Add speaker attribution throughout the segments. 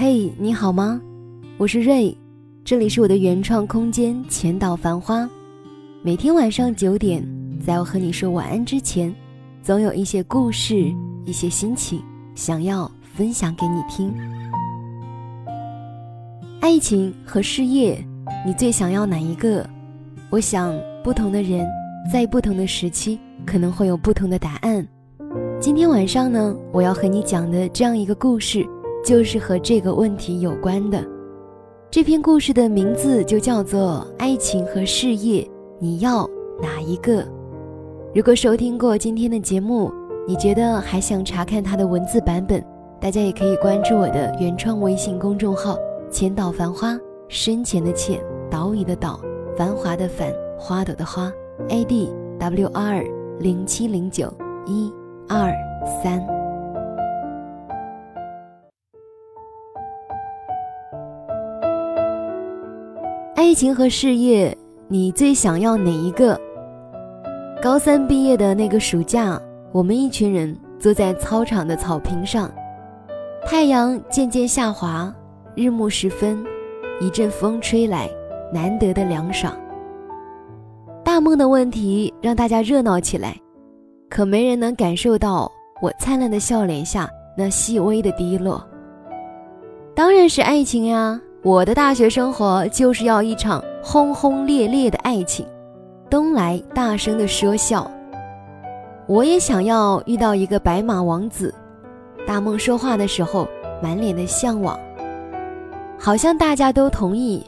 Speaker 1: 嘿，你好吗？我是瑞，这里是我的原创空间浅岛繁花。每天晚上九点，在我和你说晚安之前，总有一些故事、一些心情想要分享给你听。爱情和事业，你最想要哪一个？我想，不同的人在不同的时期可能会有不同的答案。今天晚上呢，我要和你讲的这样一个故事。就是和这个问题有关的。这篇故事的名字就叫做《爱情和事业，你要哪一个？》如果收听过今天的节目，你觉得还想查看它的文字版本，大家也可以关注我的原创微信公众号“浅岛繁花”，深浅的浅，岛屿的岛，繁华的繁，花朵的花，A D W R 零七零九一二三。爱情和事业，你最想要哪一个？高三毕业的那个暑假，我们一群人坐在操场的草坪上，太阳渐渐下滑，日暮时分，一阵风吹来，难得的凉爽。大梦的问题让大家热闹起来，可没人能感受到我灿烂的笑脸下那细微的低落。当然是爱情呀。我的大学生活就是要一场轰轰烈烈的爱情，东来大声的说笑。我也想要遇到一个白马王子。大梦说话的时候满脸的向往，好像大家都同意，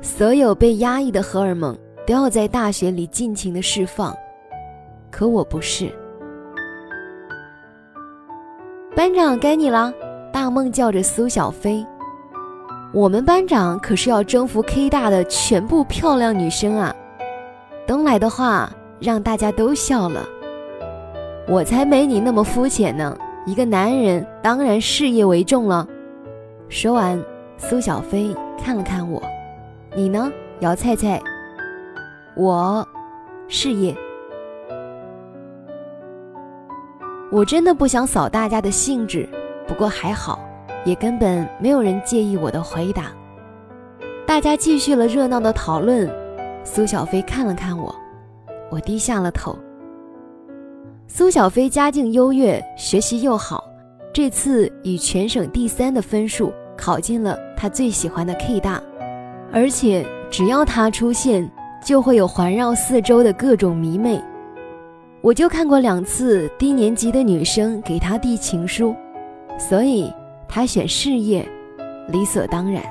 Speaker 1: 所有被压抑的荷尔蒙都要在大学里尽情的释放。可我不是。班长该你了，大梦叫着苏小飞。我们班长可是要征服 K 大的全部漂亮女生啊！东来的话让大家都笑了。我才没你那么肤浅呢！一个男人当然事业为重了。说完，苏小飞看了看我，你呢，姚菜菜？我，事业。我真的不想扫大家的兴致，不过还好。也根本没有人介意我的回答，大家继续了热闹的讨论。苏小飞看了看我，我低下了头。苏小飞家境优越，学习又好，这次以全省第三的分数考进了他最喜欢的 K 大，而且只要他出现，就会有环绕四周的各种迷妹。我就看过两次低年级的女生给他递情书，所以。他选事业，理所当然。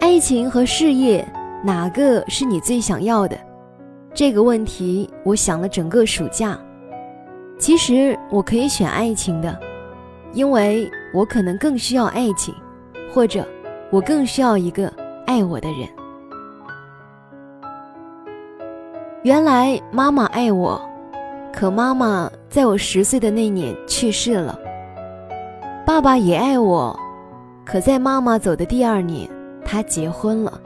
Speaker 1: 爱情和事业，哪个是你最想要的？这个问题我想了整个暑假。其实我可以选爱情的，因为我可能更需要爱情，或者我更需要一个爱我的人。原来妈妈爱我。可妈妈在我十岁的那年去世了。爸爸也爱我，可在妈妈走的第二年，他结婚了。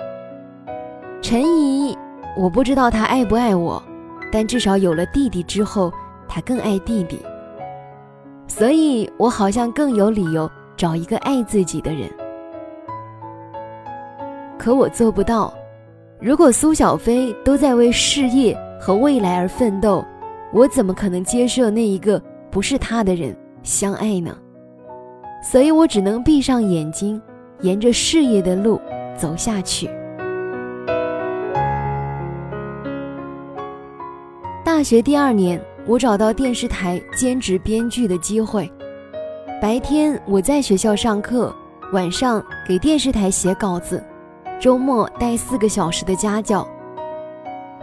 Speaker 1: 陈怡，我不知道他爱不爱我，但至少有了弟弟之后，他更爱弟弟。所以我好像更有理由找一个爱自己的人。可我做不到。如果苏小飞都在为事业和未来而奋斗。我怎么可能接受那一个不是他的人相爱呢？所以我只能闭上眼睛，沿着事业的路走下去。大学第二年，我找到电视台兼职编剧的机会。白天我在学校上课，晚上给电视台写稿子，周末带四个小时的家教。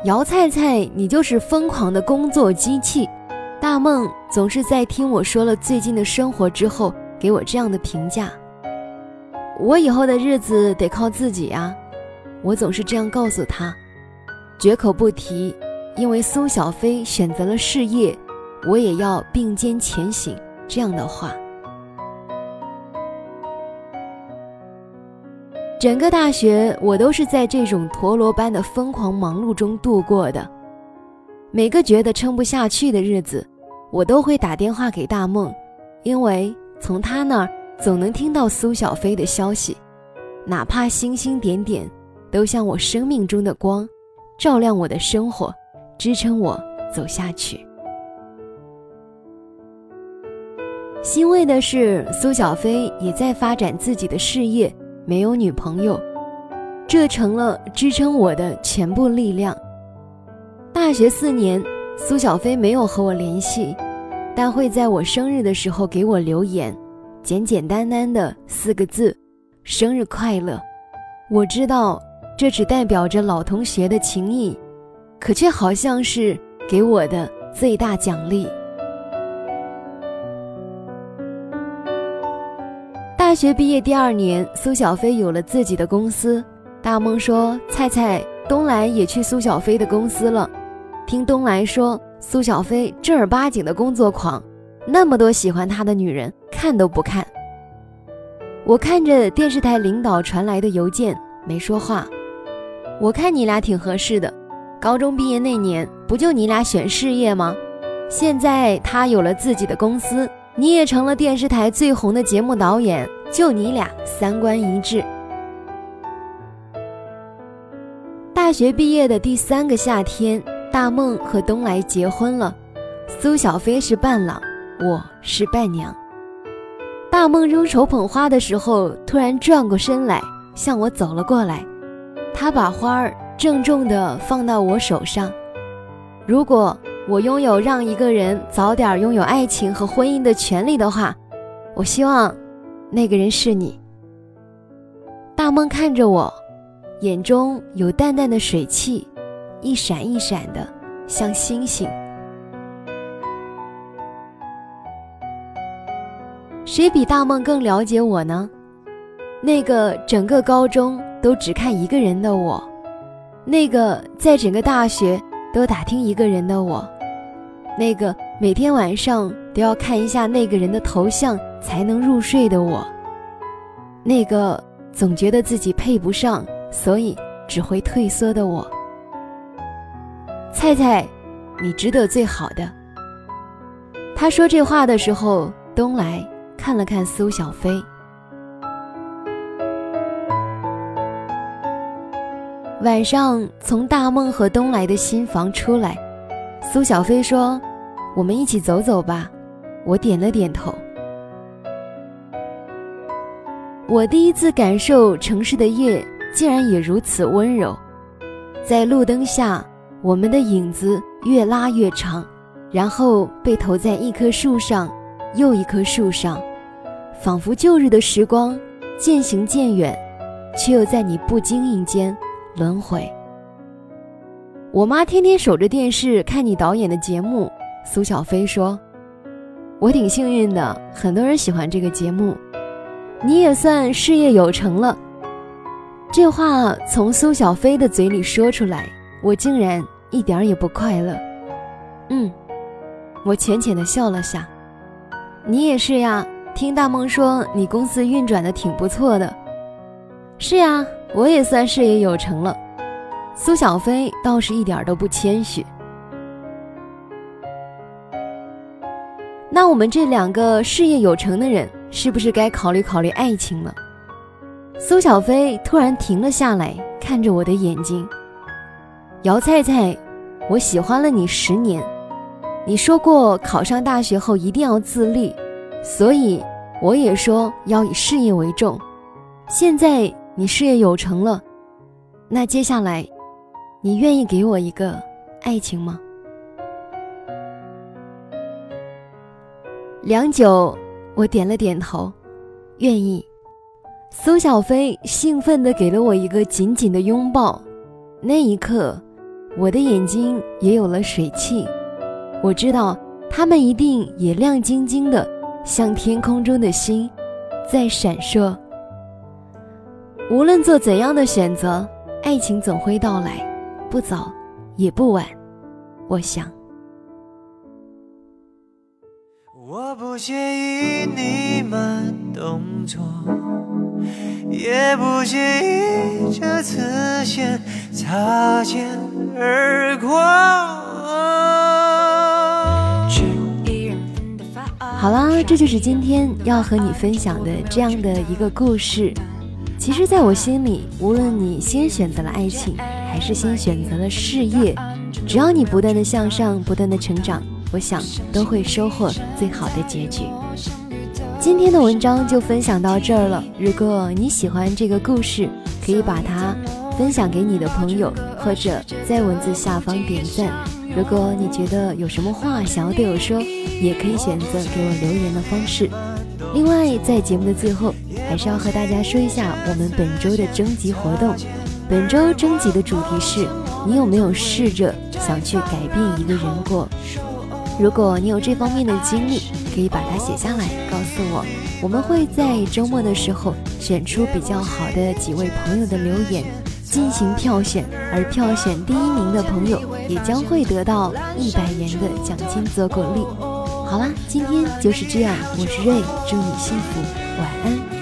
Speaker 1: 姚菜菜，你就是疯狂的工作机器。大梦总是在听我说了最近的生活之后，给我这样的评价。我以后的日子得靠自己啊，我总是这样告诉他，绝口不提。因为苏小飞选择了事业，我也要并肩前行。这样的话。整个大学，我都是在这种陀螺般的疯狂忙碌中度过的。每个觉得撑不下去的日子，我都会打电话给大梦，因为从他那儿总能听到苏小飞的消息，哪怕星星点点，都像我生命中的光，照亮我的生活，支撑我走下去。欣慰的是，苏小飞也在发展自己的事业，没有女朋友，这成了支撑我的全部力量。大学四年。苏小飞没有和我联系，但会在我生日的时候给我留言，简简单单的四个字：“生日快乐。”我知道这只代表着老同学的情谊，可却好像是给我的最大奖励。大学毕业第二年，苏小飞有了自己的公司。大梦说：“菜菜，东来也去苏小飞的公司了。”听东来说，苏小飞正儿八经的工作狂，那么多喜欢他的女人看都不看。我看着电视台领导传来的邮件，没说话。我看你俩挺合适的，高中毕业那年不就你俩选事业吗？现在他有了自己的公司，你也成了电视台最红的节目导演，就你俩三观一致。大学毕业的第三个夏天。大梦和东来结婚了，苏小飞是伴郎，我是伴娘。大梦扔手捧花的时候，突然转过身来向我走了过来，他把花儿郑重地放到我手上。如果我拥有让一个人早点拥有爱情和婚姻的权利的话，我希望那个人是你。大梦看着我，眼中有淡淡的水汽。一闪一闪的，像星星。谁比大梦更了解我呢？那个整个高中都只看一个人的我，那个在整个大学都打听一个人的我，那个每天晚上都要看一下那个人的头像才能入睡的我，那个总觉得自己配不上，所以只会退缩的我。菜菜，你值得最好的。他说这话的时候，东来看了看苏小飞。晚上从大梦和东来的新房出来，苏小飞说：“我们一起走走吧。”我点了点头。我第一次感受城市的夜竟然也如此温柔，在路灯下。我们的影子越拉越长，然后被投在一棵树上，又一棵树上，仿佛旧日的时光渐行渐远，却又在你不经意间轮回。我妈天天守着电视看你导演的节目。苏小飞说：“我挺幸运的，很多人喜欢这个节目，你也算事业有成了。”这话从苏小飞的嘴里说出来。我竟然一点也不快乐。嗯，我浅浅的笑了下。你也是呀，听大梦说你公司运转的挺不错的。是呀，我也算事业有成了。苏小飞倒是一点都不谦虚。那我们这两个事业有成的人，是不是该考虑考虑爱情了？苏小飞突然停了下来，看着我的眼睛。姚菜菜，我喜欢了你十年，你说过考上大学后一定要自立，所以我也说要以事业为重。现在你事业有成了，那接下来，你愿意给我一个爱情吗？良久，我点了点头，愿意。苏小飞兴奋地给了我一个紧紧的拥抱，那一刻。我的眼睛也有了水汽，我知道它们一定也亮晶晶的，像天空中的星，在闪烁。无论做怎样的选择，爱情总会到来，不早也不晚。我想。
Speaker 2: 我不介意你慢动作。也不介意这次先擦肩而过。
Speaker 1: 好啦，这就是今天要和你分享的这样的一个故事。其实，在我心里，无论你先选择了爱情，还是先选择了事业，只要你不断的向上，不断的成长，我想都会收获最好的结局。今天的文章就分享到这儿了。如果你喜欢这个故事，可以把它分享给你的朋友，或者在文字下方点赞。如果你觉得有什么话想要对我说，也可以选择给我留言的方式。另外，在节目的最后，还是要和大家说一下我们本周的征集活动。本周征集的主题是：你有没有试着想去改变一个人过？如果你有这方面的经历，可以把它写下来告诉我。我们会在周末的时候选出比较好的几位朋友的留言。进行票选，而票选第一名的朋友也将会得到一百元的奖金做鼓励。好啦，今天就是这样，我是瑞，祝你幸福，晚安。